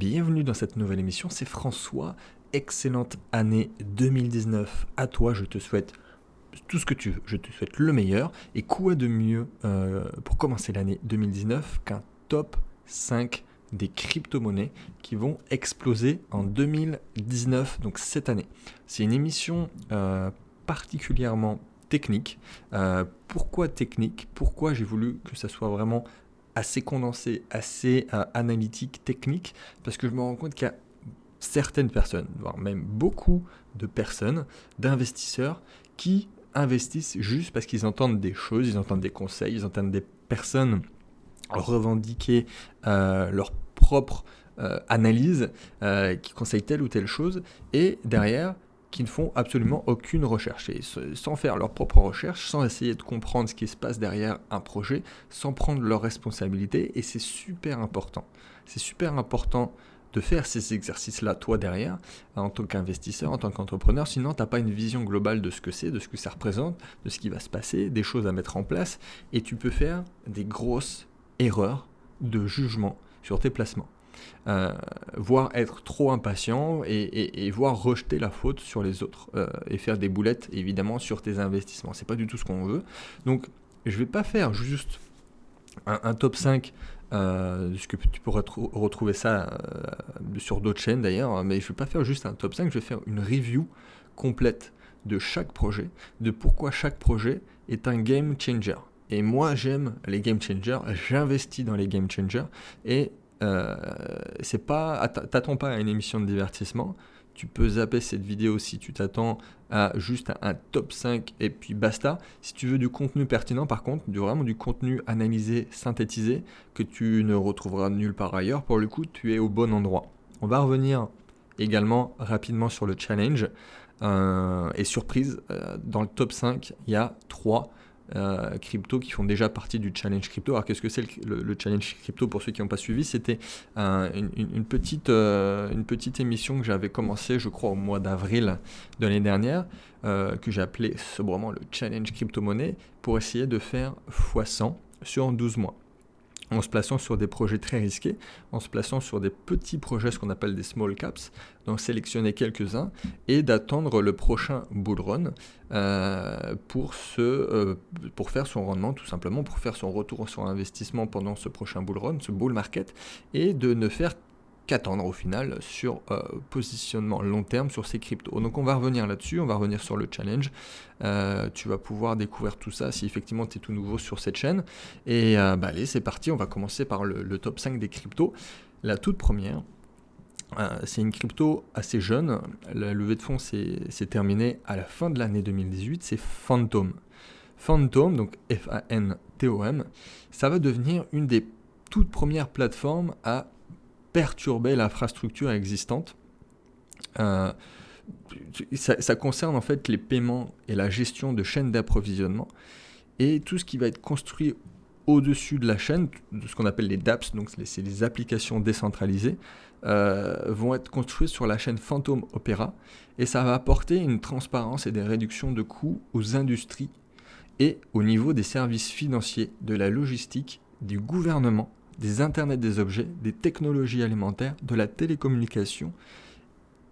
bienvenue dans cette nouvelle émission, c'est François. Excellente année 2019 à toi, je te souhaite tout ce que tu veux, je te souhaite le meilleur. Et quoi de mieux euh, pour commencer l'année 2019 qu'un top 5 des crypto-monnaies qui vont exploser en 2019, donc cette année. C'est une émission euh, particulièrement technique. Euh, pourquoi technique? Pourquoi j'ai voulu que ça soit vraiment assez condensé, assez euh, analytique, technique Parce que je me rends compte qu'il y a certaines personnes, voire même beaucoup de personnes, d'investisseurs, qui investissent juste parce qu'ils entendent des choses, ils entendent des conseils, ils entendent des personnes revendiquer euh, leur propre analyse, qui conseillent telle ou telle chose, et derrière, qui ne font absolument aucune recherche, sans faire leur propre recherche, sans essayer de comprendre ce qui se passe derrière un projet, sans prendre leurs responsabilités, et c'est super important. C'est super important de faire ces exercices-là, toi derrière, en tant qu'investisseur, en tant qu'entrepreneur, sinon tu n'as pas une vision globale de ce que c'est, de ce que ça représente, de ce qui va se passer, des choses à mettre en place, et tu peux faire des grosses erreurs de jugement sur tes placements. Euh, voire être trop impatient et, voir rejeter la faute sur les autres euh, et faire des boulettes évidemment sur tes investissements. C'est pas du tout ce qu'on veut. Donc je vais pas faire juste un, top 5 euh, ce que tu pourrais retrouver ça sur d'autres chaînes d'ailleurs, mais je vais pas faire juste un top 5, je vais faire une review complète de chaque projet, de pourquoi chaque projet est un game changer. Et moi j'aime les game changers, j'investis dans les game changers et euh, c'est pas, t'attends pas à une émission de divertissement. Tu peux zapper cette vidéo si tu t'attends à juste un top 5 et puis basta. Si tu veux du contenu pertinent, par contre, du, vraiment du contenu analysé, synthétisé, que tu ne retrouveras nulle part ailleurs, pour le coup, tu es au bon endroit. On va revenir également rapidement sur le challenge. Euh, et surprise, euh, dans le top 5, il y a 3 euh, crypto qui font déjà partie du challenge crypto. Alors qu'est-ce que c'est le, challenge crypto pour ceux qui n'ont pas suivi? C'était une, petite, euh, une petite émission que j'avais commencé, je crois, au mois d'avril de l'année dernière, euh, que j'ai appelé sobrement le challenge crypto-monnaie, pour essayer de faire x100 sur 12 mois en se plaçant sur des projets très risqués, en se plaçant sur des petits projets, ce qu'on appelle des small caps, donc sélectionner quelques-uns et d'attendre le prochain bull run euh, pour, euh, pour faire son rendement, tout simplement, pour faire son retour sur investissement pendant ce prochain bull run, ce bull market, et de ne faire qu'attendre au final sur euh, positionnement long terme sur ces cryptos. Donc on va revenir là-dessus, on va revenir sur le challenge. Euh, tu vas pouvoir découvrir tout ça si effectivement tu es tout nouveau sur cette chaîne. Et euh, bah, allez, c'est parti, on va commencer par le, top 5 des cryptos. La toute première, c'est une crypto assez jeune. La levée de fonds s'est terminée à la fin de l'année 2018. C'est Phantom. Phantom, donc F-A-N-T-O-M, ça va devenir une des toutes premières plateformes à perturber l'infrastructure existante. Euh, ça, concerne en fait les paiements et la gestion de chaînes d'approvisionnement et tout ce qui va être construit au-dessus de la chaîne, de ce qu'on appelle les DApps, donc c'est les applications décentralisées, euh, vont être construites sur la chaîne Phantom Opera et ça va apporter une transparence et des réductions de coûts aux industries et au niveau des services financiers, de la logistique, du gouvernement des Internets des objets, des technologies alimentaires, de la télécommunication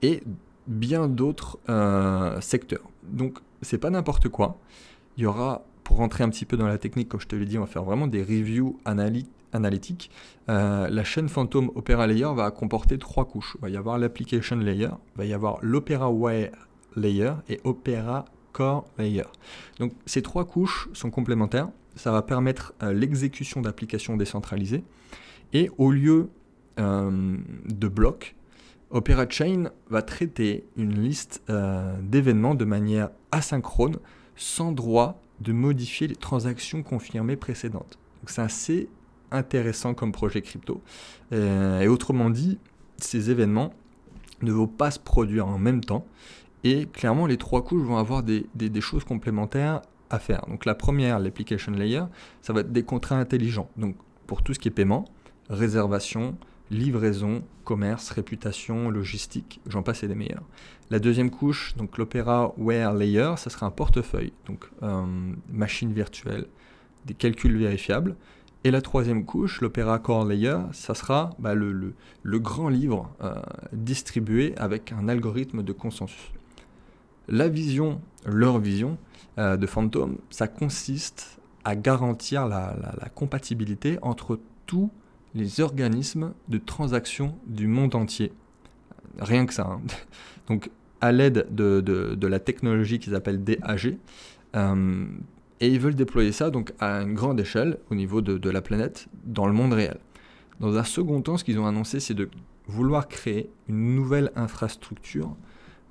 et bien d'autres euh, secteurs. Donc c'est pas n'importe quoi. Il y aura, pour rentrer un petit peu dans la technique, comme je te l'ai dit, on va faire vraiment des reviews analytiques. Euh, la chaîne Phantom Opera Layer va comporter trois couches. Il va y avoir l'application layer, il va y avoir l'Opera Wire Layer et Opera Core Layer. Donc ces trois couches sont complémentaires ça va permettre euh, l'exécution d'applications décentralisées. Et au lieu euh, de blocs, Opera Chain va traiter une liste euh, d'événements de manière asynchrone, sans droit de modifier les transactions confirmées précédentes. c'est assez intéressant comme projet crypto. et autrement dit, ces événements ne vont pas se produire en même temps. Et clairement, les trois couches vont avoir des choses complémentaires faire. Donc la première, l'application layer, ça va être des contrats intelligents. Donc pour tout ce qui est paiement, réservation, livraison, commerce, réputation, logistique, j'en passe et des meilleurs. La deuxième couche, donc l'Opera Ware Layer, ça sera un portefeuille, donc euh, machine virtuelle, des calculs vérifiables. Et la troisième couche, l'Opera Core Layer, ça sera bah, le, le, grand livre euh, distribué avec un algorithme de consensus. La vision, leur vision euh, de Phantom, ça consiste à garantir la, compatibilité entre tous les organismes de transaction du monde entier. Rien que ça. Hein. Donc, à l'aide de, de, de, la technologie qu'ils appellent DAG, euh, et ils veulent déployer ça donc à une grande échelle au niveau de, la planète dans le monde réel. Dans un second temps, ce qu'ils ont annoncé, c'est de vouloir créer une nouvelle infrastructure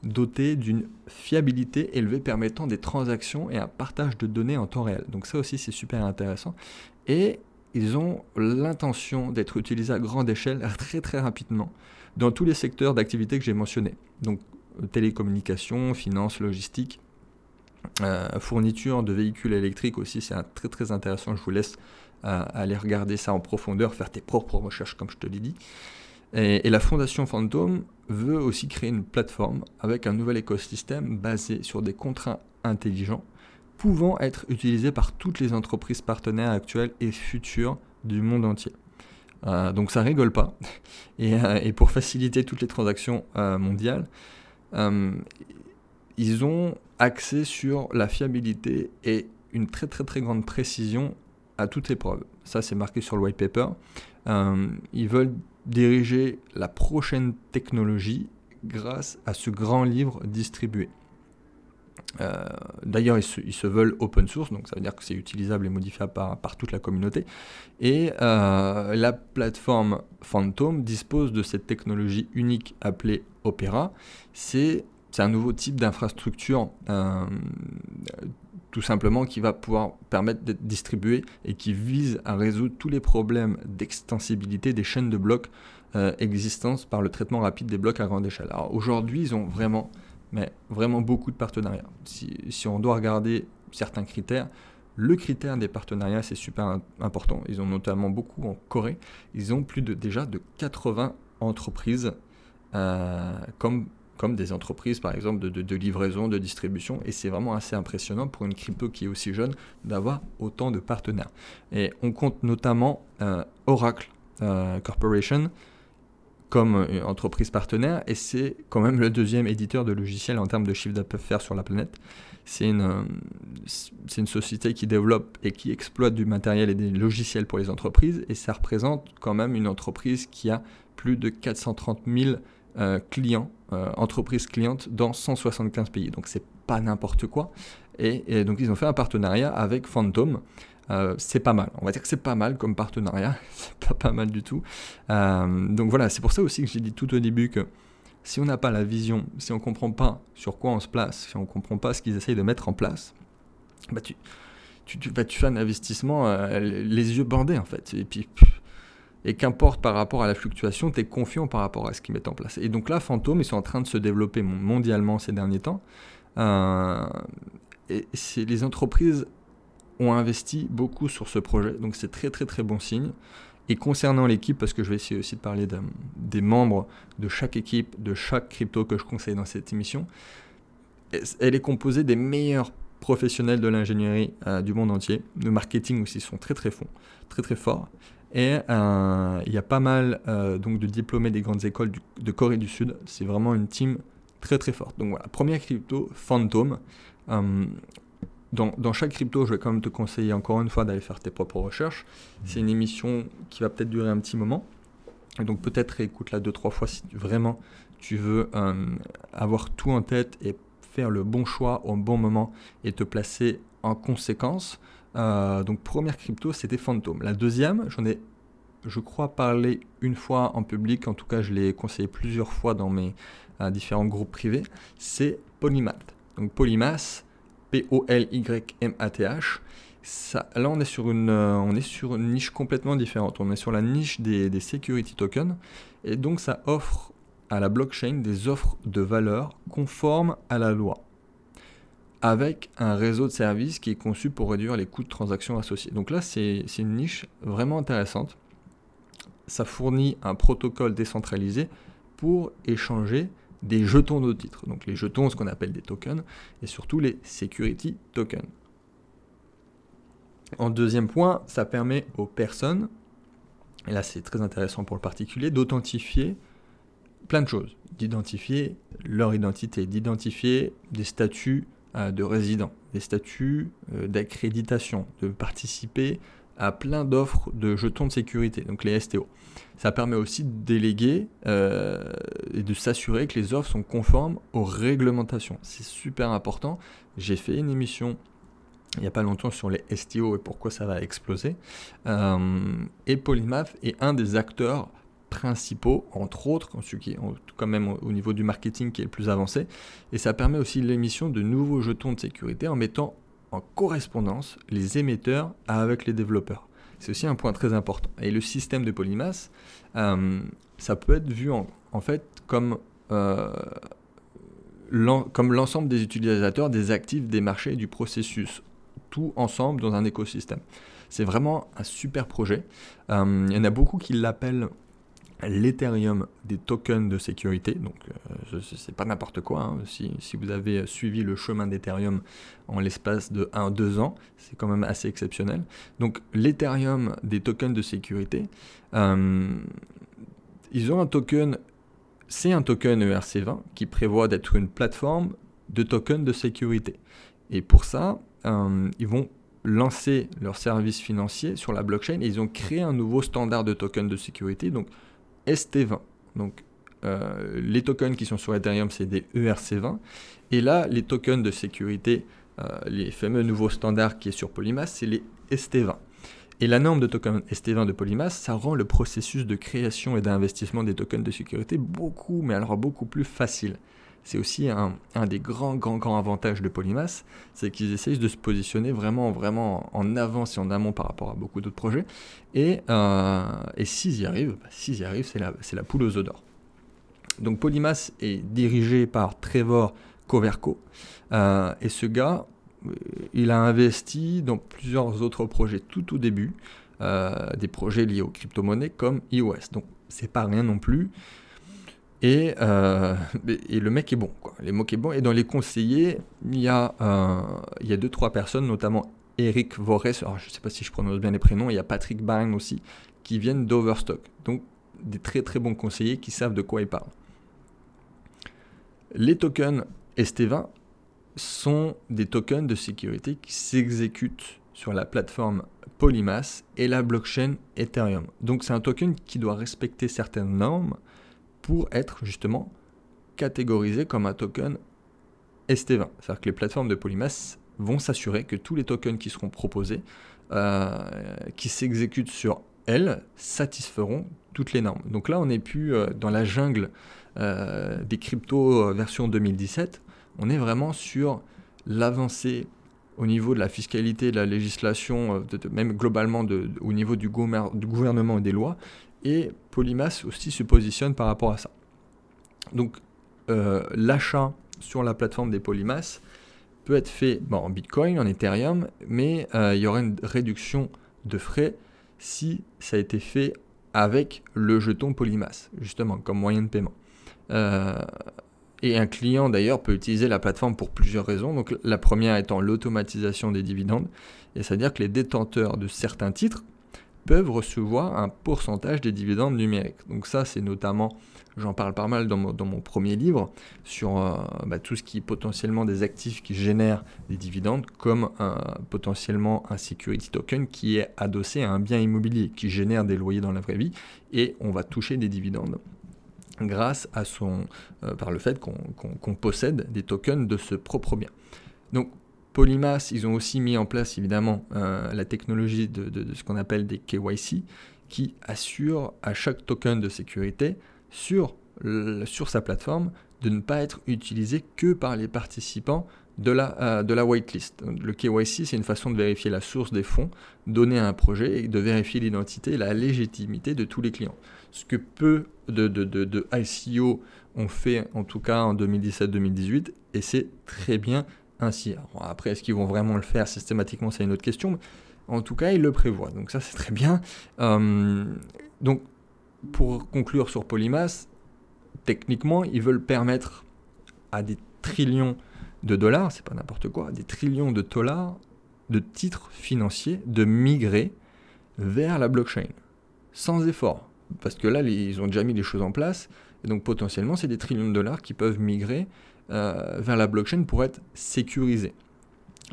dotée d'une fiabilité élevée permettant des transactions et un partage de données en temps réel. Donc ça aussi, c'est super intéressant. Et ils ont l'intention d'être utilisés à grande échelle très très rapidement dans tous les secteurs d'activité que j'ai mentionnés. Donc télécommunications, finances, logistique, euh, fourniture de véhicules électriques aussi, c'est très très intéressant. Je vous laisse euh, aller regarder ça en profondeur, faire tes propres recherches comme je te l'ai dit. Et, la fondation Phantom veut aussi créer une plateforme avec un nouvel écosystème basé sur des contrats intelligents pouvant être utilisés par toutes les entreprises partenaires actuelles et futures du monde entier. Euh, donc ça rigole pas. Et, et, pour faciliter toutes les transactions mondiales, ils ont axé sur la fiabilité et une très très très grande précision à toute épreuve. Ça c'est marqué sur le white paper. Euh, ils veulent diriger la prochaine technologie grâce à ce grand livre distribué. Euh, d'ailleurs, ils, se, veulent open source, donc ça veut dire que c'est utilisable et modifiable par, par, toute la communauté. Et euh, la plateforme Phantom dispose de cette technologie unique appelée Opera. C'est un nouveau type d'infrastructure euh, tout simplement qui va pouvoir permettre d'être distribué et qui vise à résoudre tous les problèmes d'extensibilité des chaînes de blocs euh, existantes par le traitement rapide des blocs à grande échelle. Alors aujourd'hui, ils ont vraiment, mais vraiment beaucoup de partenariats. Si, on doit regarder certains critères, le critère des partenariats, c'est super important. Ils ont notamment beaucoup en Corée. Ils ont plus de déjà de 80 entreprises euh, comme comme des entreprises par exemple de, livraison, de distribution, et c'est vraiment assez impressionnant pour une crypto qui est aussi jeune d'avoir autant de partenaires. Et on compte notamment euh, Oracle euh, Corporation comme entreprise partenaire, et c'est quand même le deuxième éditeur de logiciels en termes de chiffre d'affaires sur la planète. C'est une, euh, c'est une société qui développe et qui exploite du matériel et des logiciels pour les entreprises, et ça représente quand même une entreprise qui a plus de 430 000 euh, clients, euh, entreprises clientes dans 175 pays. Donc c'est pas n'importe quoi. Et, donc ils ont fait un partenariat avec Phantom. Euh, c'est pas mal. On va dire que c'est pas mal comme partenariat. c'est pas pas mal du tout. donc voilà, c'est pour ça aussi que j'ai dit tout au début que si on n'a pas la vision, si on comprend pas sur quoi on se place, si on comprend pas ce qu'ils essayent de mettre en place, bah tu, bah tu fais un investissement les yeux bandés en fait. Et puis et qu'importe par rapport à la fluctuation, tu es confiant par rapport à ce qu'ils mettent en place. Et donc là, Phantom, ils sont en train de se développer mondialement ces derniers temps. Euh, et les entreprises ont investi beaucoup sur ce projet, donc c'est très très très bon signe. Et concernant l'équipe, parce que je vais essayer aussi de parler des membres de chaque équipe, de chaque crypto que je conseille dans cette émission, elle est composée des meilleurs professionnels de l'ingénierie euh, du monde entier. Le marketing aussi sont très très, fonds, très, très forts. Et euh, il y a pas mal euh, donc de diplômés des grandes écoles de Corée du Sud. C'est vraiment une team très très forte. Donc voilà, première crypto, Phantom. Euh, dans, chaque crypto, je vais quand même te conseiller encore une fois d'aller faire tes propres recherches. C'est une émission qui va peut-être durer un petit moment. donc peut-être écoute-la deux, trois fois si vraiment tu veux avoir tout en tête et faire le bon choix au bon moment et te placer en conséquence. Euh, donc première crypto, c'était Phantom. La deuxième, j'en ai, je crois, parlé une fois en public, en tout cas je l'ai conseillé plusieurs fois dans mes euh, différents groupes privés, c'est Polymath. Donc Polymath, P-O-L-Y-M-A-T-H. Ça, là, on est, sur une, euh, on est sur une niche complètement différente. On est sur la niche des, des security tokens. Et donc, ça offre à la blockchain des offres de valeur conformes à la loi avec un réseau de services qui est conçu pour réduire les coûts de transaction associés. Donc là, c'est une niche vraiment intéressante. Ça fournit un protocole décentralisé pour échanger des jetons de titres. Donc les jetons, ce qu'on appelle des tokens, et surtout les security tokens. En deuxième point, ça permet aux personnes, et là c'est très intéressant pour le particulier, d'authentifier plein de choses, d'identifier leur identité, d'identifier des statuts de résidents, des statuts euh, d'accréditation, de participer à plein d'offres de jetons de sécurité, donc les STO. Ça permet aussi de déléguer euh, et de s'assurer que les offres sont conformes aux réglementations. C'est super important. J'ai fait une émission il n'y a pas longtemps sur les STO et pourquoi ça va exploser. et Polymath est un des acteurs principaux, entre autres, quand même au niveau du marketing qui est le plus avancé, et ça permet aussi l'émission de nouveaux jetons de sécurité en mettant en correspondance les émetteurs avec les développeurs. C'est aussi un point très important. Et le système de Polymath, euh, ça peut être vu en, fait comme, euh, comme l'ensemble des utilisateurs, des actifs, des marchés et du processus, tout ensemble dans un écosystème. C'est vraiment un super projet. Euh, il y en a beaucoup qui l'appellent l'Ethereum des tokens de sécurité. Donc, euh, c'est pas n'importe quoi. Hein. Si, vous avez suivi le chemin d'Ethereum en l'espace de 1-2 ans, c'est quand même assez exceptionnel. Donc, l'Ethereum des tokens de sécurité, euh, ils ont un token, c'est un token ERC20 qui prévoit d'être une plateforme de tokens de sécurité. Et pour ça, euh, ils vont lancer leur service financier sur la blockchain et ils ont créé un nouveau standard de tokens de sécurité. Donc, ST20. Donc euh, les tokens qui sont sur Ethereum, c'est des ERC20. Et là, les tokens de sécurité, euh, les fameux nouveaux standards qui est sur Polymath, c'est les ST20. Et la norme de tokens ST20 de Polymath, ça rend le processus de création et d'investissement des tokens de sécurité beaucoup, mais alors beaucoup plus facile. C'est aussi un, des grands, grands, grands avantages de Polymath, c'est qu'ils essayent de se positionner vraiment, en avance et en amont par rapport à beaucoup d'autres projets. Et, euh, s'ils y arrivent, bah, s'ils y arrivent, c'est la, poule aux œufs d'or. Donc Polymath est dirigé par Trevor Coverco. Euh, et ce gars, euh, il a investi dans plusieurs autres projets tout au début, des projets liés aux crypto-monnaies comme iOS. Donc c'est pas rien non plus. Et, euh, et, le mec est bon, quoi. Les mots est bon. Et dans les conseillers, il y a, euh, il y a deux, trois personnes, notamment Eric Vorres, alors je ne sais pas si je prononce bien les prénoms, il y a Patrick Bang aussi, qui viennent d'Overstock. Donc des très très bons conseillers qui savent de quoi ils parlent. Les tokens ST20 sont des tokens de sécurité qui s'exécutent sur la plateforme Polymath et la blockchain Ethereum. Donc c'est un token qui doit respecter certaines normes pour être justement catégorisé comme un token ST20. C'est-à-dire que les plateformes de Polymath vont s'assurer que tous les tokens qui seront proposés, euh, qui s'exécutent sur elles, satisferont toutes les normes. Donc là, on n'est plus euh, dans la jungle euh, des cryptos version 2017, on est vraiment sur l'avancée au niveau de la fiscalité, de la législation, même globalement au niveau du, gouvernement et des lois, et Polymath aussi se positionne par rapport à ça. Donc euh, l'achat sur la plateforme des Polymath peut être fait en Bitcoin, en Ethereum, mais euh, il y aura une réduction de frais si ça a été fait avec le jeton Polymath, justement, comme moyen de paiement. Euh, et un client d'ailleurs peut utiliser la plateforme pour plusieurs raisons. Donc la première étant l'automatisation des dividendes, c'est-à-dire que les détenteurs de certains titres, peuvent recevoir un pourcentage des dividendes numériques. Donc ça, c'est notamment, j'en parle pas mal dans mon, premier livre, sur euh, bah, tout ce qui est potentiellement des actifs qui génèrent des dividendes, comme potentiellement un security token qui est adossé à un bien immobilier, qui génère des loyers dans la vraie vie, et on va toucher des dividendes grâce à son, euh, par le fait qu'on possède des tokens de ce propre bien. Donc Polymath, ils ont aussi mis en place évidemment euh, la technologie de, ce qu'on appelle des KYC qui assure à chaque token de sécurité sur, sa plateforme de ne pas être utilisé que par les participants de la, euh, whitelist. Le KYC, c'est une façon de vérifier la source des fonds donnés à un projet et de vérifier l'identité et la légitimité de tous les clients. Ce que peu de, de ICO ont fait, en tout cas en 2017-2018, et c'est très bien ainsi. après, est-ce qu'ils vont vraiment le faire systématiquement C'est une autre question. en tout cas, ils le prévoient. Donc ça, c'est très bien. Euh, donc, pour conclure sur Polymath, techniquement, ils veulent permettre à des trillions de dollars, c'est pas n'importe quoi, des trillions de dollars de titres financiers de migrer vers la blockchain, sans effort. Parce que là, ils ont déjà mis les choses en place, donc potentiellement, c'est des trillions de dollars qui peuvent migrer vers la blockchain pour être sécurisés.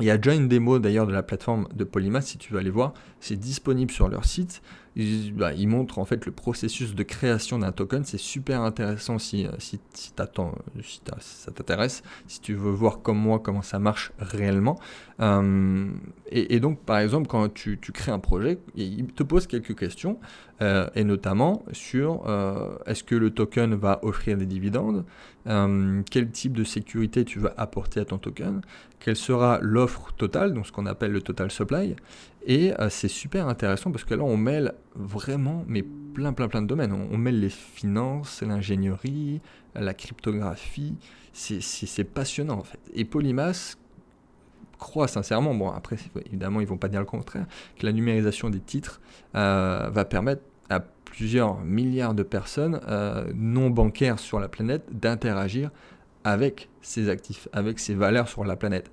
Il y a déjà une démo d'ailleurs de la plateforme de Polymath, si tu veux aller voir, c'est disponible sur leur site. Ils, bah, montrent en fait le processus de création d'un token, c'est super intéressant si, euh, si, si, si ça t'intéresse, si tu veux voir comme moi comment ça marche réellement. Euh, et, donc par exemple quand tu, crées un projet, il te pose quelques questions, euh, et notamment sur est-ce que le token va offrir des dividendes, quel type de sécurité tu veux apporter à ton token, quelle sera l'offre totale, donc ce qu'on appelle le total supply. Et euh, c'est super intéressant parce que là, on mêle vraiment, mais plein, plein, plein de domaines. On, mêle les finances, l'ingénierie, la cryptographie. C'est passionnant en fait. Et Polymath croit sincèrement, bon après évidemment ils vont pas dire le contraire, que la numérisation des titres euh, va permettre à plusieurs milliards de personnes euh, non bancaires sur la planète d'interagir avec ces actifs, avec ces valeurs sur la planète.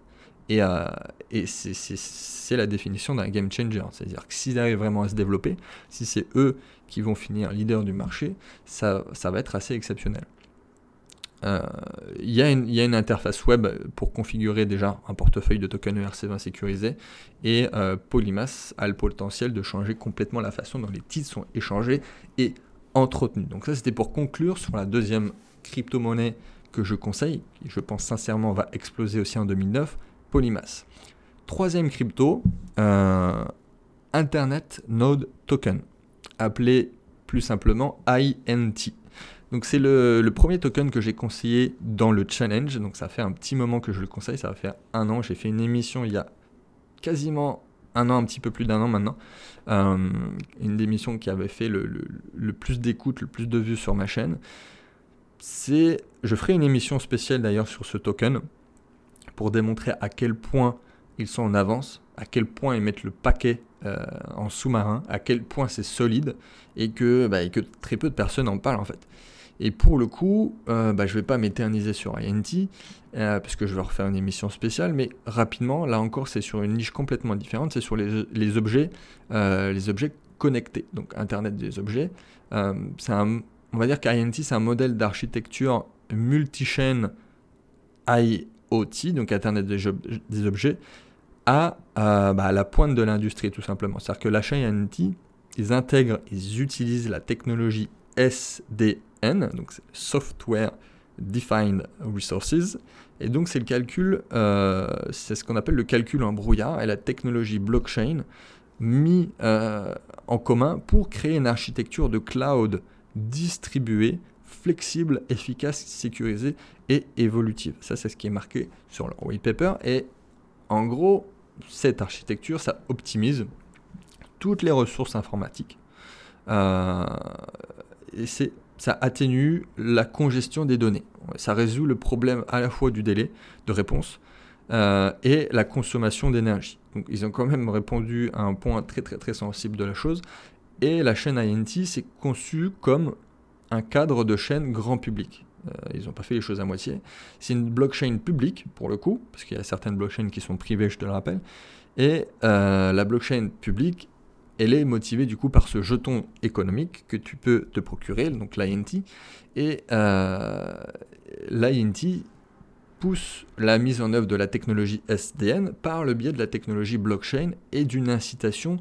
Et, euh, et c'est la définition d'un game changer. C'est-à-dire que s'ils arrivent vraiment à se développer, si c'est eux qui vont finir leader du marché, ça, ça va être assez exceptionnel. Euh, il y, a une interface web pour configurer déjà un portefeuille de tokens ERC20 sécurisé et euh, Polymath a le potentiel de changer complètement la façon dont les titres sont échangés et entretenus. Donc ça c'était pour conclure sur la deuxième crypto-monnaie que je conseille, qui je pense sincèrement va exploser aussi en 2009, Polymath. Troisième crypto, euh, Internet Node Token, appelé plus simplement INT. Donc c'est le, premier token que j'ai conseillé dans le challenge, donc ça fait un petit moment que je le conseille, ça va faire un an, j'ai fait une émission il y a quasiment un an, un petit peu plus d'un an maintenant, euh, une émission qui avait fait le, plus d'écoute, le plus de vues sur ma chaîne. C'est, je ferai une émission spéciale d'ailleurs sur ce token, pour démontrer à quel point ils sont en avance, à quel point ils mettent le paquet euh, en sous-marin, à quel point c'est solide et bah, que, très peu de personnes en parlent en fait. Et pour le coup, euh, bah, je ne vais pas m'éterniser sur INT, euh, parce que je vais refaire une émission spéciale, mais rapidement, là encore, c'est sur une niche complètement différente, c'est sur les, objets, les objets connectés, donc Internet des objets. c'est un, on va dire qu'INT, c'est un modèle d'architecture multi-chaîne donc Internet des, objets, à, bah, la pointe de l'industrie tout simplement. C'est-à-dire que l'achat INT, ils intègrent, ils utilisent la technologie SDN, donc Software Defined Resources, et donc c'est le calcul, euh, c'est ce qu'on appelle le calcul en brouillard et la technologie blockchain mis euh, en commun pour créer une architecture de cloud distribuée flexible, efficace, sécurisée et évolutive. Ça, c'est ce qui est marqué sur leur white paper. Et en gros, cette architecture, ça optimise toutes les ressources informatiques. Euh, et c'est, ça atténue la congestion des données. Ça résout le problème à la fois du délai de réponse euh, et la consommation d'énergie. Donc ils ont quand même répondu à un point très très très sensible de la chose. Et la chaîne INT, c'est conçu comme un cadre de chaîne grand public. Euh, ils n'ont pas fait les choses à moitié. C'est une blockchain publique, pour le coup, parce qu'il y a certaines blockchains qui sont privées, je te le rappelle. Et euh, la blockchain publique, elle est motivée du coup par ce jeton économique que tu peux te procurer, donc l'INT. Et euh, l'INT pousse la mise en œuvre de la technologie SDN par le biais de la technologie blockchain et d'une incitation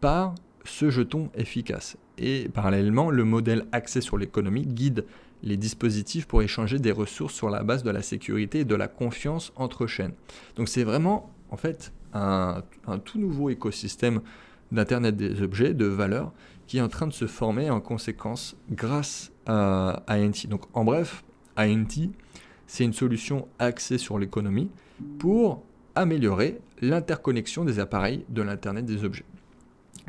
par ce jeton efficace. Et parallèlement, le modèle axé sur l'économie guide les dispositifs pour échanger des ressources sur la base de la sécurité et de la confiance entre chaînes. Donc c'est vraiment en fait un, tout nouveau écosystème d'Internet des objets, de valeurs, qui est en train de se former en conséquence grâce à INT. Donc en bref, INT, c'est une solution axée sur l'économie pour améliorer l'interconnexion des appareils de l'Internet des objets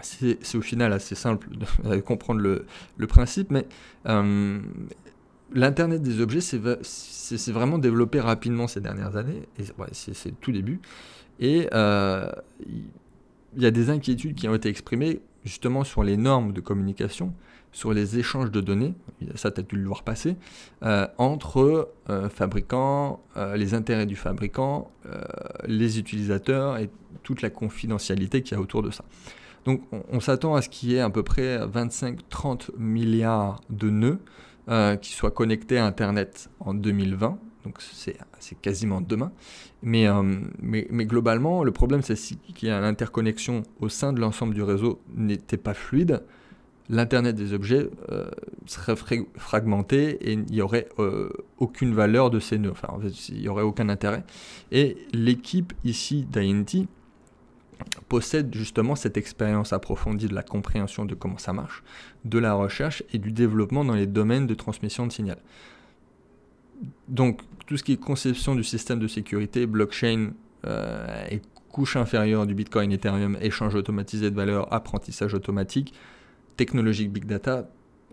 c'est au final assez simple de, comprendre le, principe, mais euh, l'Internet des objets c'est vraiment développé rapidement ces dernières années, et c'est le tout début, et euh, il y a des inquiétudes qui ont été exprimées justement sur les normes de communication, sur les échanges de données, ça tu as dû le voir passer, euh, entre euh, fabricants, euh, les intérêts du fabricant, les utilisateurs et toute la confidentialité qu'il y a autour de ça. Donc on, s'attend à ce qu'il y ait à peu près 25-30 milliards de nœuds qui soient connectés à Internet en 2020. Donc c'est quasiment demain. Mais, mais, mais, globalement, le problème c'est qu'il y a l'interconnexion au sein de l'ensemble du réseau n'était pas fluide l'Internet des objets euh, serait fragmenté et il n'y aurait euh, aucune valeur de ces nœuds. Enfin, il n'y aurait aucun intérêt. Et l'équipe ici d'INT possède justement cette expérience approfondie de la compréhension de comment ça marche, de la recherche et du développement dans les domaines de transmission de signal. Donc, tout ce qui est conception du système de sécurité, blockchain euh, et couche inférieure du Bitcoin, Ethereum, échange automatisé de valeur, apprentissage automatique, technologique big data,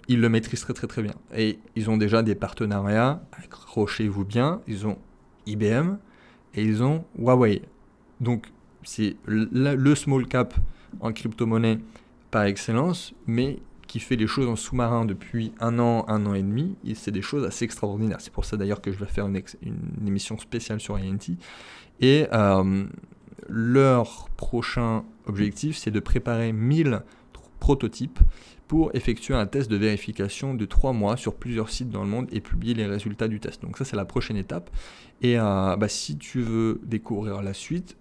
ils le maîtrisent très très très bien. Et ils ont déjà des partenariats, accrochez-vous bien, ils ont IBM et ils ont Huawei. Donc c'est le small cap en crypto-monnaie par excellence, mais qui fait les choses en sous-marin depuis un an, un an et demi, et c'est des choses assez extraordinaires. C'est pour ça d'ailleurs que je vais faire une, émission spéciale sur INT. Et euh, leur prochain objectif, c'est de préparer 1000 prototype pour effectuer un test de vérification de 3 mois sur plusieurs sites dans le monde et publier les résultats du test. Donc ça c'est la prochaine étape. Et euh, bah, si tu veux découvrir la suite,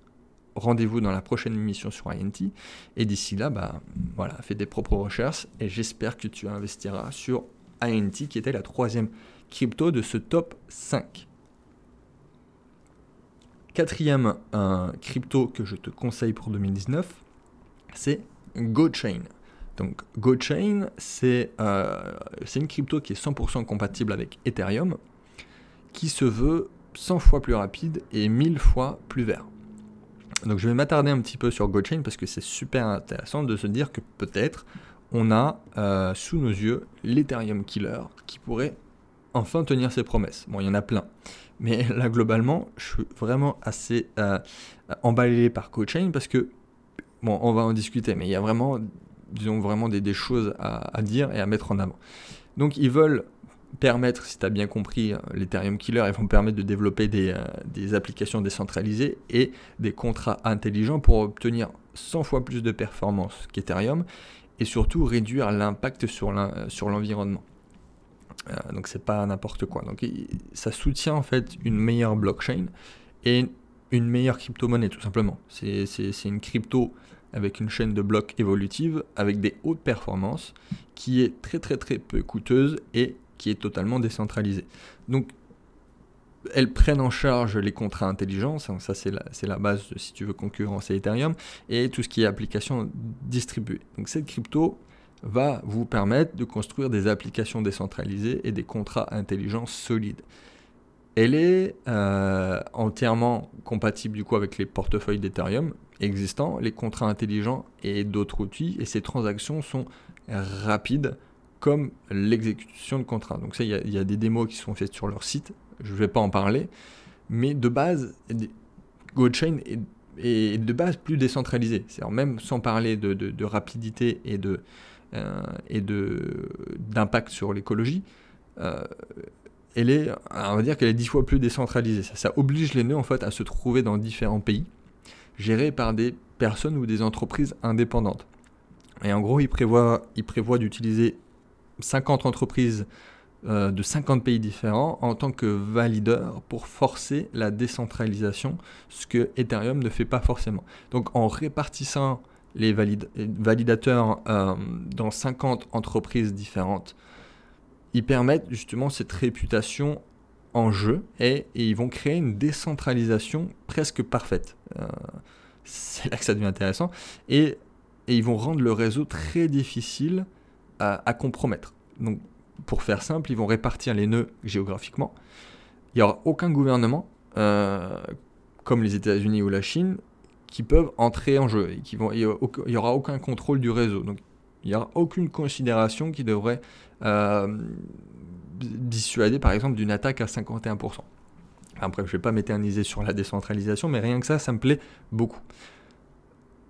rendez-vous dans la prochaine émission sur INT. Et d'ici là, bah, voilà, fais des propres recherches et j'espère que tu investiras sur INT qui était la troisième crypto de ce top 5. Quatrième euh, crypto que je te conseille pour 2019, c'est GoChain. Donc GoChain, euh, c'est une crypto qui est 100% compatible avec Ethereum, qui se veut 100 fois plus rapide et 1000 fois plus vert. Donc je vais m'attarder un petit peu sur GoChain parce que c'est super intéressant de se dire que peut-être on a euh, sous nos yeux l'Ethereum Killer qui pourrait enfin tenir ses promesses. Bon, il y en a plein. Mais là, globalement, je suis vraiment assez euh, emballé par GoChain parce que, bon, on va en discuter, mais il y a vraiment disons, vraiment des, choses à, dire et à mettre en avant. Donc ils veulent permettre, si tu as bien compris, l'Ethereum Killer, ils vont permettre de développer des, euh, applications décentralisées et des contrats intelligents pour obtenir 100 fois plus de performance qu'Ethereum et surtout réduire l'impact sur l'environnement. Euh, donc c'est pas n'importe quoi. Donc ça soutient en fait une meilleure blockchain et une meilleure crypto-monnaie tout simplement. C'est une crypto avec une chaîne de blocs évolutive avec des hautes performances qui est très très très peu coûteuse et qui est totalement décentralisée. Donc elles prennent en charge les contrats intelligents, ça c'est la, la, base si tu veux concurrencer Ethereum, et tout ce qui est application distribuée. Donc cette crypto va vous permettre de construire des applications décentralisées et des contrats intelligents solides. Elle est euh, entièrement compatible du coup avec les portefeuilles d'Ethereum, existants, les contrats intelligents et d'autres outils, et ces transactions sont rapides comme l'exécution de contrats. Donc ça, il y, a des démos qui sont faites sur leur site, je ne vais pas en parler, mais de base, GoChain est, est de base plus décentralisé. C'est-à-dire même sans parler de, rapidité et de euh, et d'impact sur l'écologie, euh, elle est, on va dire qu'elle est dix fois plus décentralisée. Ça, ça, oblige les nœuds en fait à se trouver dans différents pays gérés par des personnes ou des entreprises indépendantes. Et en gros, il prévoit, il prévoit d'utiliser 50 entreprises euh, de 50 pays différents en tant que valideurs pour forcer la décentralisation, ce que Ethereum ne fait pas forcément. Donc en répartissant les validateurs euh, dans 50 entreprises différentes, ils permettent justement cette réputation en jeu et, ils vont créer une décentralisation presque parfaite. Euh, c'est là que ça devient intéressant. Et, ils vont rendre le réseau très difficile à, compromettre. Donc, pour faire simple, ils vont répartir les nœuds géographiquement. Il n'y aura aucun gouvernement, euh, comme les États-Unis ou la Chine, qui peuvent entrer en jeu. Et qui vont, il n'y aura aucun contrôle du réseau. Donc, il n'y aura aucune considération qui devrait euh, dissuader par exemple d'une attaque à 51%. Après, je ne vais pas m'éterniser sur la décentralisation, mais rien que ça, ça me plaît beaucoup.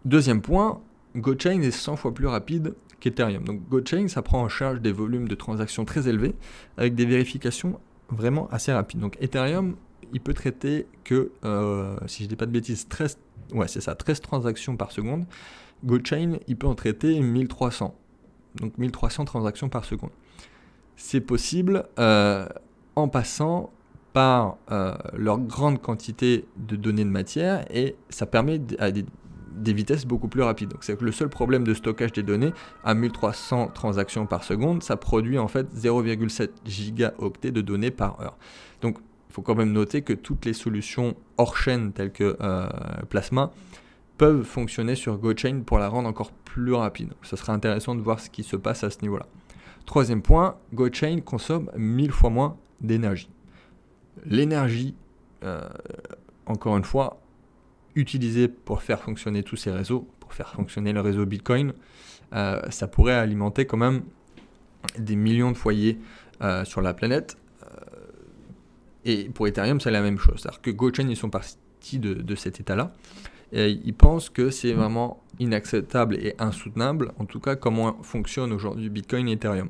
Deuxième point, GoChain est 100 fois plus rapide qu'Ethereum. Donc GoChain, ça prend en charge des volumes de transactions très élevés avec des vérifications vraiment assez rapides. Donc Ethereum, il peut traiter que, euh, si je ne dis pas de bêtises, 13, ouais, c'est ça, 13 transactions par seconde. GoChain, il peut en traiter 1300. Donc 1300 transactions par seconde. C'est possible euh, en passant par euh, leur grande quantité de données de matière et ça permet à des, vitesses beaucoup plus rapides. Donc c'est que le seul problème de stockage des données à 1300 transactions par seconde, ça produit en fait 0,7 gigaoctets de données par heure. Donc il faut quand même noter que toutes les solutions hors chaîne telles que euh, Plasma peuvent fonctionner sur GoChain pour la rendre encore plus rapide. Ce serait intéressant de voir ce qui se passe à ce niveau-là. Troisième point, GoChain consomme 1000 fois moins d'énergie. L'énergie, euh, encore une fois, utilisée pour faire fonctionner tous ces réseaux, pour faire fonctionner le réseau Bitcoin, euh, ça pourrait alimenter quand même des millions de foyers sur la planète et pour Ethereum, c'est la même chose. C'est-à-dire que GoChain, ils sont partis de, cet état-là. Ils pensent que c'est vraiment inacceptable et insoutenable, en tout cas, comment fonctionne aujourd'hui Bitcoin et Ethereum.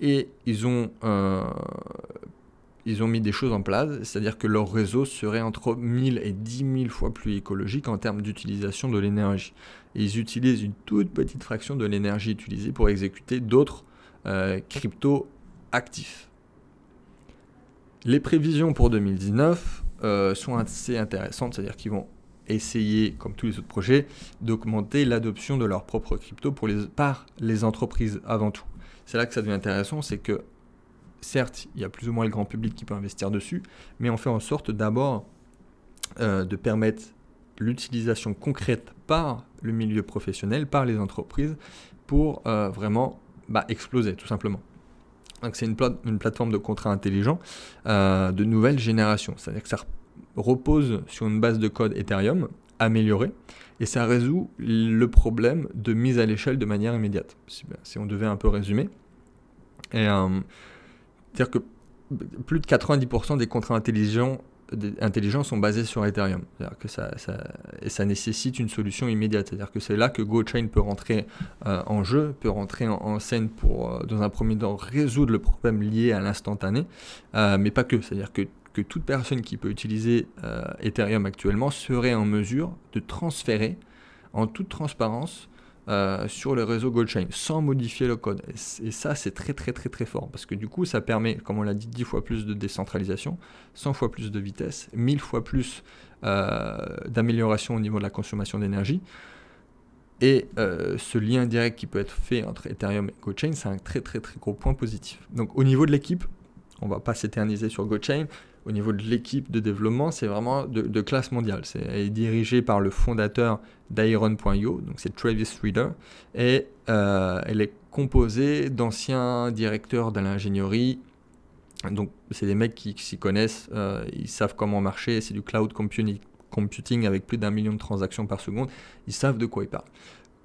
Et ils ont, euh, ils ont mis des choses en place, c'est-à-dire que leur réseau serait entre 1000 et 10 000 fois plus écologique en termes d'utilisation de l'énergie. Ils utilisent une toute petite fraction de l'énergie utilisée pour exécuter d'autres euh, crypto actifs. Les prévisions pour 2019 euh, sont assez intéressantes, c'est-à-dire qu'ils vont essayer, comme tous les autres projets, d'augmenter l'adoption de leurs propres cryptos pour les, par les entreprises avant tout. C'est là que ça devient intéressant, c'est que certes, il y a plus ou moins le grand public qui peut investir dessus, mais on fait en sorte d'abord euh, de permettre l'utilisation concrète par le milieu professionnel, par les entreprises, pour euh, vraiment bah, exploser tout simplement. C'est une, plateforme de contrat intelligent euh, de nouvelle génération. C'est-à-dire que ça repose sur une base de code Ethereum améliorée et ça résout le problème de mise à l'échelle de manière immédiate, si, on devait un peu résumer. C'est-à-dire que plus de 90% des contrats intelligents intelligents sont basés sur Ethereum. Que ça, et ça nécessite une solution immédiate. C'est-à-dire que c'est là que GoChain peut rentrer euh, en jeu, peut rentrer en, scène pour, euh, dans un premier temps, résoudre le problème lié à l'instantané, euh, mais pas que. C'est-à-dire que, que, toute personne qui peut utiliser Ethereum actuellement serait en mesure de transférer en toute transparence euh, sur le réseau GoldChain sans modifier le code. Et, ça, c'est très très très très fort parce que du coup, ça permet, comme on l'a dit, 10 fois plus de décentralisation, 100 fois plus de vitesse, 1000 fois plus euh, d'amélioration au niveau de la consommation d'énergie. Et euh, ce lien direct qui peut être fait entre Ethereum et GoChain, c'est un très très très gros point positif. Donc au niveau de l'équipe, on va pas s'éterniser sur GoChain, au niveau de l'équipe de développement, c'est vraiment de, classe mondiale. C'est dirigé par le fondateur d'Iron.io, donc c'est Travis Reader, et euh, elle est composée d'anciens directeurs de l'ingénierie. Donc c'est des mecs qui, s'y connaissent, euh, ils savent comment marcher, c'est du cloud computing avec plus d'un million de transactions par seconde, ils savent de quoi ils parlent.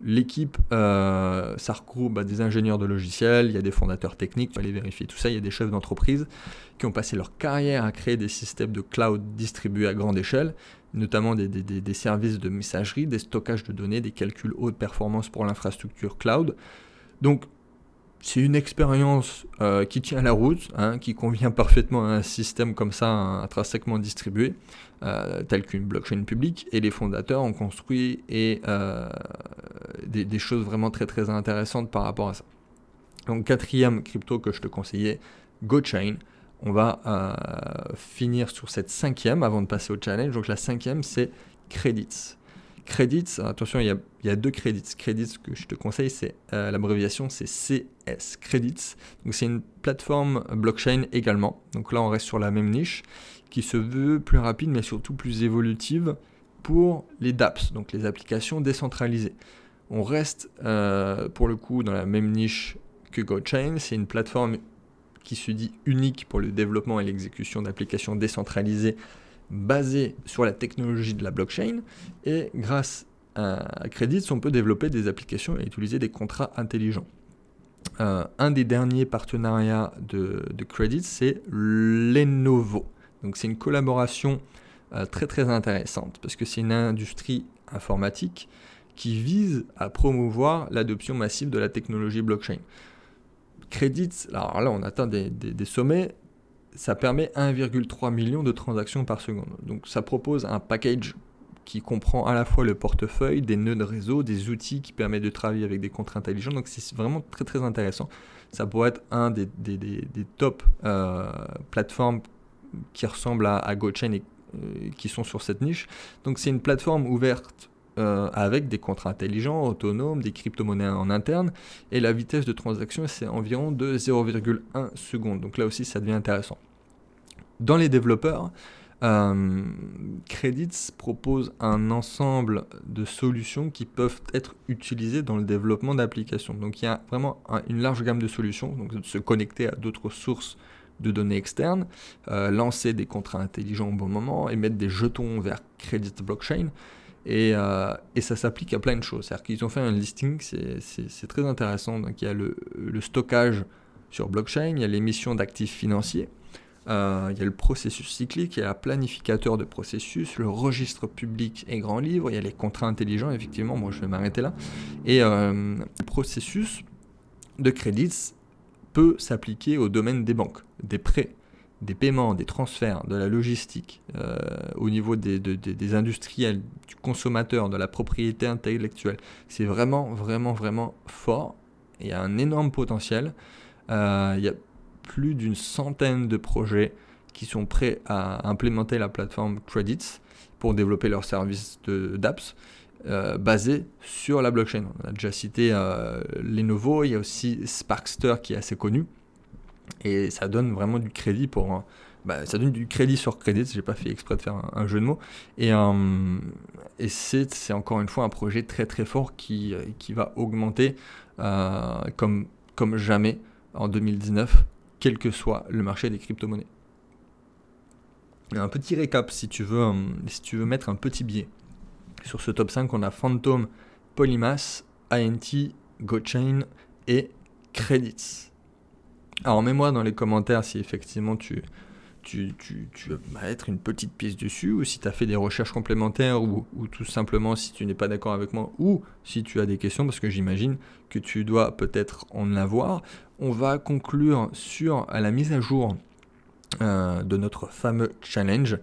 L'équipe, euh, ça regroupe bah, des ingénieurs de logiciels, il y a des fondateurs techniques, il faut aller vérifier tout ça, il y a des chefs d'entreprise qui ont passé leur carrière à créer des systèmes de cloud distribués à grande échelle, notamment des, des services de messagerie, des stockages de données, des calculs haute performance pour l'infrastructure cloud. Donc c'est une expérience euh, qui tient la route, hein, qui convient parfaitement à un système comme ça, intrinsèquement distribué, euh, tel qu'une blockchain publique. Et les fondateurs ont construit et, euh, des, choses vraiment très très intéressantes par rapport à ça. Donc quatrième crypto que je te conseillais, GoChain. On va finir sur cette cinquième avant de passer au challenge. Donc la cinquième, c'est Credits. Credits, attention, il y, a, deux credits. Credits que je te conseille, c'est euh, l'abréviation, c'est CS Credits. Donc c'est une plateforme blockchain également. Donc là, on reste sur la même niche qui se veut plus rapide, mais surtout plus évolutive pour les dApps, donc les applications décentralisées. On reste euh, pour le coup dans la même niche que GoChain. C'est une plateforme qui se dit unique pour le développement et l'exécution d'applications décentralisées basé sur la technologie de la blockchain et grâce à Credits, on peut développer des applications et utiliser des contrats intelligents. Euh, un des derniers partenariats de, de Credits, c'est Lenovo. Donc c'est une collaboration euh, très très intéressante parce que c'est une industrie informatique qui vise à promouvoir l'adoption massive de la technologie blockchain. Credits, alors là on atteint des, des sommets, ça permet 1,3 million de transactions par seconde. Donc ça propose un package qui comprend à la fois le portefeuille, des nœuds de réseau, des outils qui permettent de travailler avec des contrats intelligents. Donc c'est vraiment très très intéressant. Ça pourrait être un des, des, des, top euh, plateformes qui ressemblent à, à GoChain et euh, qui sont sur cette niche. Donc c'est une plateforme ouverte euh, avec des contrats intelligents, autonomes, des crypto-monnaies en interne. Et la vitesse de transaction, c'est environ de 0,1 seconde. Donc là aussi, ça devient intéressant. Dans les développeurs, euh, Credits propose un ensemble de solutions qui peuvent être utilisées dans le développement d'applications. Donc il y a vraiment une large gamme de solutions, donc de se connecter à d'autres sources de données externes, euh, lancer des contrats intelligents au bon moment, émettre des jetons vers Credit Blockchain. Et, euh, et ça s'applique à plein de choses. C'est-à-dire qu'ils ont fait un listing, c'est très intéressant. Donc il y a le, stockage sur blockchain, il y a l'émission d'actifs financiers, euh, il y a le processus cyclique, il y a le planificateur de processus, le registre public et grand livre, il y a les contrats intelligents, effectivement, moi je vais m'arrêter là. Et le processus de crédits peut s'appliquer au domaine des banques, des prêts, des paiements, des transferts, de la logistique, euh, au niveau des, industriels, du consommateur, de la propriété intellectuelle. C'est vraiment, vraiment, vraiment fort. Il y a un énorme potentiel. il y a plus d'une centaine de projets qui sont prêts à implémenter la plateforme Credits pour développer leur service d'apps euh, basé sur la blockchain. On a déjà cité euh, Lenovo, il y a aussi Sparkster qui est assez connu et ça donne vraiment du crédit pour bah, ça donne du crédit sur crédit, j'ai pas fait exprès de faire un, jeu de mots. Et, euh, c'est encore une fois un projet très très fort qui, qui va augmenter comme, comme jamais en 2019 quel que soit le marché des crypto-monnaies. Un petit récap si tu veux, si tu veux mettre un petit biais. Sur ce top 5, on a Phantom, Polymath, INT, GoChain et Credits. Alors mets-moi dans les commentaires si effectivement tu, tu, veux mettre une petite pièce dessus, ou si tu as fait des recherches complémentaires, ou, ou tout simplement si tu n'es pas d'accord avec moi, ou si tu as des questions, parce que j'imagine que tu dois peut-être en avoir. On va conclure sur la mise à jour euh, de notre fameux challenge.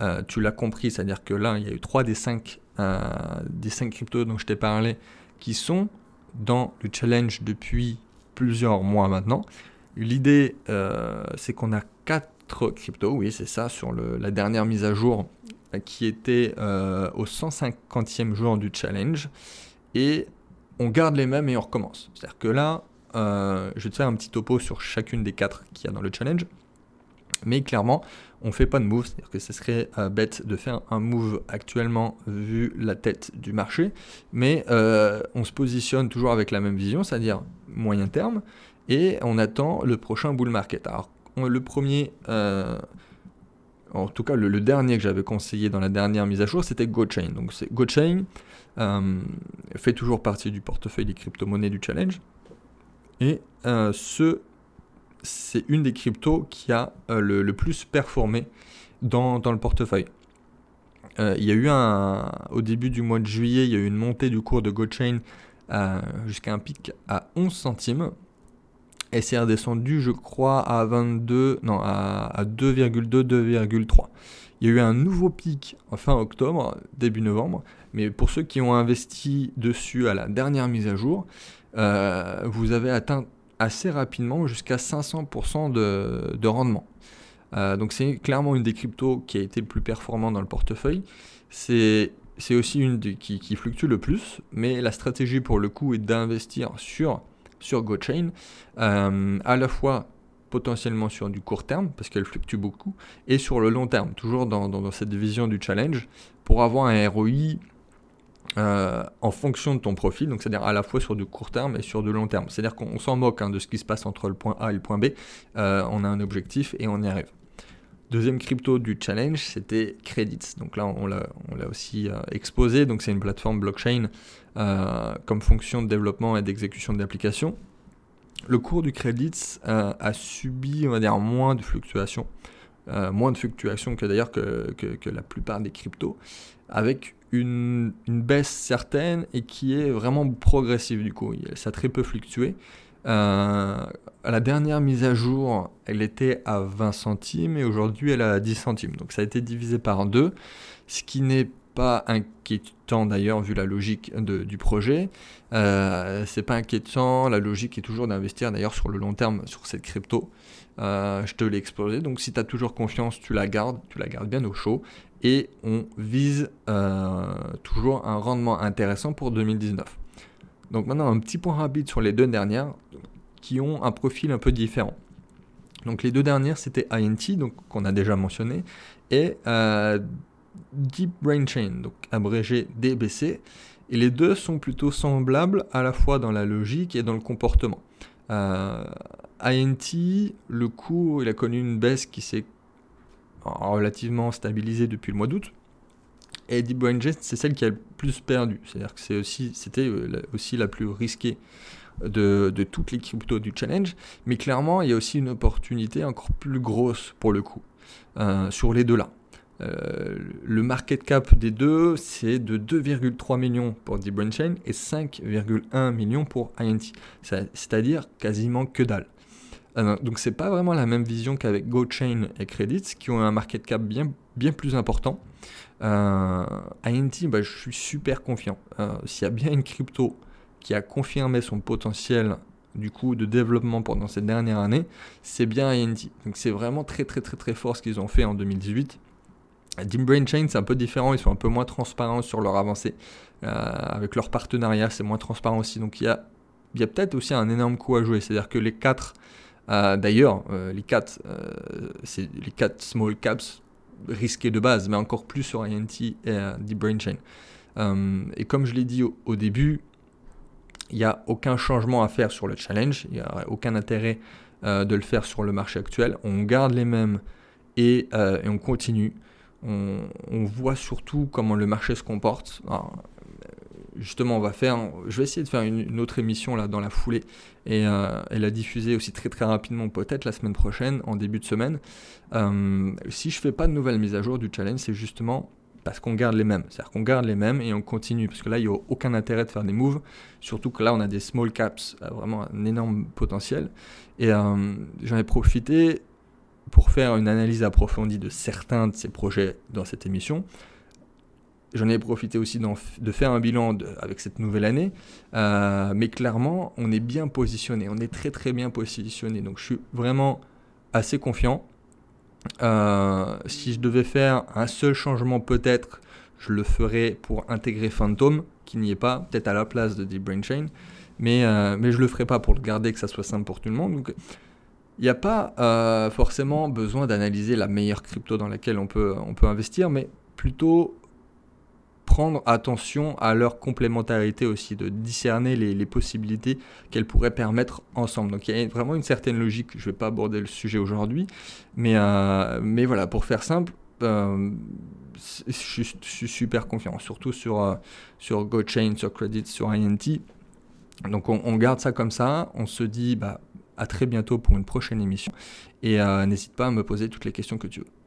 Euh, tu l'as compris, c'est-à-dire que là, il y a eu 3 des 5, euh, des 5 cryptos dont je t'ai parlé qui sont dans le challenge depuis plusieurs mois maintenant. L'idée, c'est qu'on a 4 crypto, oui, c'est ça, sur la dernière mise à jour euh, qui était euh, au 150e jour du challenge. Et on garde les mêmes et on recommence. C'est-à-dire que là, euh, je vais te faire un petit topo sur chacune des quatre qu'il y a dans le challenge. Mais clairement, on fait pas de move, c'est-à-dire que ce serait bête de faire un move actuellement vu la tête du marché, mais on se positionne toujours avec la même vision, c'est-à-dire moyen terme, et on attend le prochain bull market. Alors le premier, euh, en tout cas le, dernier que j'avais conseillé dans la dernière mise à jour, c'était GoChain. Donc GoChain euh, fait toujours partie du portefeuille des crypto-monnaies du challenge. Et euh, ce, c'est une des cryptos qui a le, plus performé dans, le portefeuille. il y a eu un, au début du mois de juillet, il y a eu une montée du cours de GoChain jusqu'à un pic à 11 centimes et c'est redescendu, je crois, à 22, non, à, 2,2, 2,3. Il y a eu un nouveau pic en fin octobre, début novembre, mais pour ceux qui ont investi dessus à la dernière mise à jour, euh, vous avez atteint assez rapidement jusqu'à 500% de, rendement. Euh, donc c'est clairement une des cryptos qui a été le plus performant dans le portefeuille. C'est aussi une qui, qui, fluctue le plus, mais la stratégie pour le coup est d'investir sur sur GoChain, euh, à la fois potentiellement sur du court terme, parce qu'elle fluctue beaucoup, et sur le long terme, toujours dans, cette vision du challenge, pour avoir un ROI euh, en fonction de ton profil, donc c'est-à-dire à la fois sur du court terme et sur du long terme. C'est-à-dire qu'on s'en moque hein, de ce qui se passe entre le point A et le point B, euh, on a un objectif et on y arrive. Deuxième crypto du challenge, c'était Credits. Donc là, on l'a aussi exposé. Donc c'est une plateforme blockchain euh, comme fonction de développement et d'exécution d'applications. Le cours du crédit euh, a subi, on va dire, moins de fluctuations, euh, moins de fluctuations que d'ailleurs que, que, la plupart des cryptos, avec une, baisse certaine et qui est vraiment progressive du coup. Ça a très peu fluctué. Euh, la dernière mise à jour, elle était à 20 centimes et aujourd'hui elle est à 10 centimes. Donc ça a été divisé par deux, ce qui n'est pas inquiétant d'ailleurs vu la logique du projet. Euh, c'est pas inquiétant, la logique est toujours d'investir d'ailleurs sur le long terme sur cette crypto. Euh, je te l'ai explosé, donc si tu as toujours confiance, tu la gardes, tu la gardes bien au chaud et on vise euh, toujours un rendement intéressant pour 2019. Donc maintenant un petit point rapide sur les deux dernières qui ont un profil un peu différent. Donc les deux dernières c'était INT, donc qu'on a déjà mentionné, et euh, Deep Brain Chain, donc abrégé DBC. Et les deux sont plutôt semblables à la fois dans la logique et dans le comportement. INT, le cours, il a connu une baisse qui s'est relativement stabilisée depuis le mois d'août. Et Deep Brain Chain, c'est celle qui a le plus perdu. C'est-à-dire que c'est aussi, c'était euh, aussi la plus risquée de, de, toutes les cryptos du challenge. Mais clairement, il y a aussi une opportunité encore plus grosse pour le coup euh, sur les deux là. Le market cap des deux, c'est de 2,3 millions pour Deep Brain Chain et 5,1 millions pour INT. C'est-à-dire quasiment que dalle. Euh, donc c'est pas vraiment la même vision qu'avec GoChain et Credits qui ont un market cap bien, bien plus important. Euh, INT, bah, je suis super confiant. Euh, s'il y a bien une crypto qui a confirmé son potentiel du coup de développement pendant cette dernière année, c'est bien INT. Donc c'est vraiment très très très très fort ce qu'ils ont fait en 2018. Deep Brain Chain, c'est un peu différent, ils sont un peu moins transparents sur leur avancée. avec leur partenariat, c'est moins transparent aussi. Donc il y a, y a peut-être aussi un énorme coup à jouer. C'est-à-dire que les quatre euh, d'ailleurs, euh, les quatre, euh, c'est les quatre small caps risqués de base, mais encore plus sur INT et Deep Brain Chain. et comme je l'ai dit au, début, il n'y a aucun changement à faire sur le challenge, il n'y a aucun intérêt de le faire sur le marché actuel. On garde les mêmes et, on continue. On, voit surtout comment le marché se comporte justement, on va faire, je vais essayer de faire une, autre émission là dans la foulée et, euh, la diffuser aussi très très rapidement, peut-être la semaine prochaine, en début de semaine. Euh, si je fais pas de nouvelles mises à jour du challenge, c'est justement parce qu'on garde les mêmes. C'est-à-dire qu'on garde les mêmes et on continue. Parce que là, il n'y a aucun intérêt de faire des moves. Surtout que là, on a des small caps, euh, vraiment un énorme potentiel. Et j'en ai profité pour faire une analyse approfondie de certains de ces projets dans cette émission. J'en ai profité aussi de faire un bilan avec cette nouvelle année. Euh, mais clairement, on est bien positionné. On est très très bien positionné. Donc je suis vraiment assez confiant. Euh, si je devais faire un seul changement peut-être, je le ferais pour intégrer Phantom, qui n'y est pas, peut-être à la place de Deep Brain Chain. Mais, euh, mais je ne le ferai pas pour le garder, que ça soit simple pour tout le monde. Donc il n'y a pas forcément besoin d'analyser la meilleure crypto dans laquelle on peut, on peut investir, mais plutôt prendre attention à leur complémentarité aussi, de discerner les, possibilités qu'elles pourraient permettre ensemble. Donc il y a vraiment une certaine logique, je ne vais pas aborder le sujet aujourd'hui, mais, euh, mais voilà, pour faire simple, euh, je, suis super confiant, surtout sur, euh, sur GoChain, sur Credit, sur INT. Donc on, garde ça comme ça, on se dit bah, à très bientôt pour une prochaine émission, et n'hésite pas à me poser toutes les questions que tu veux.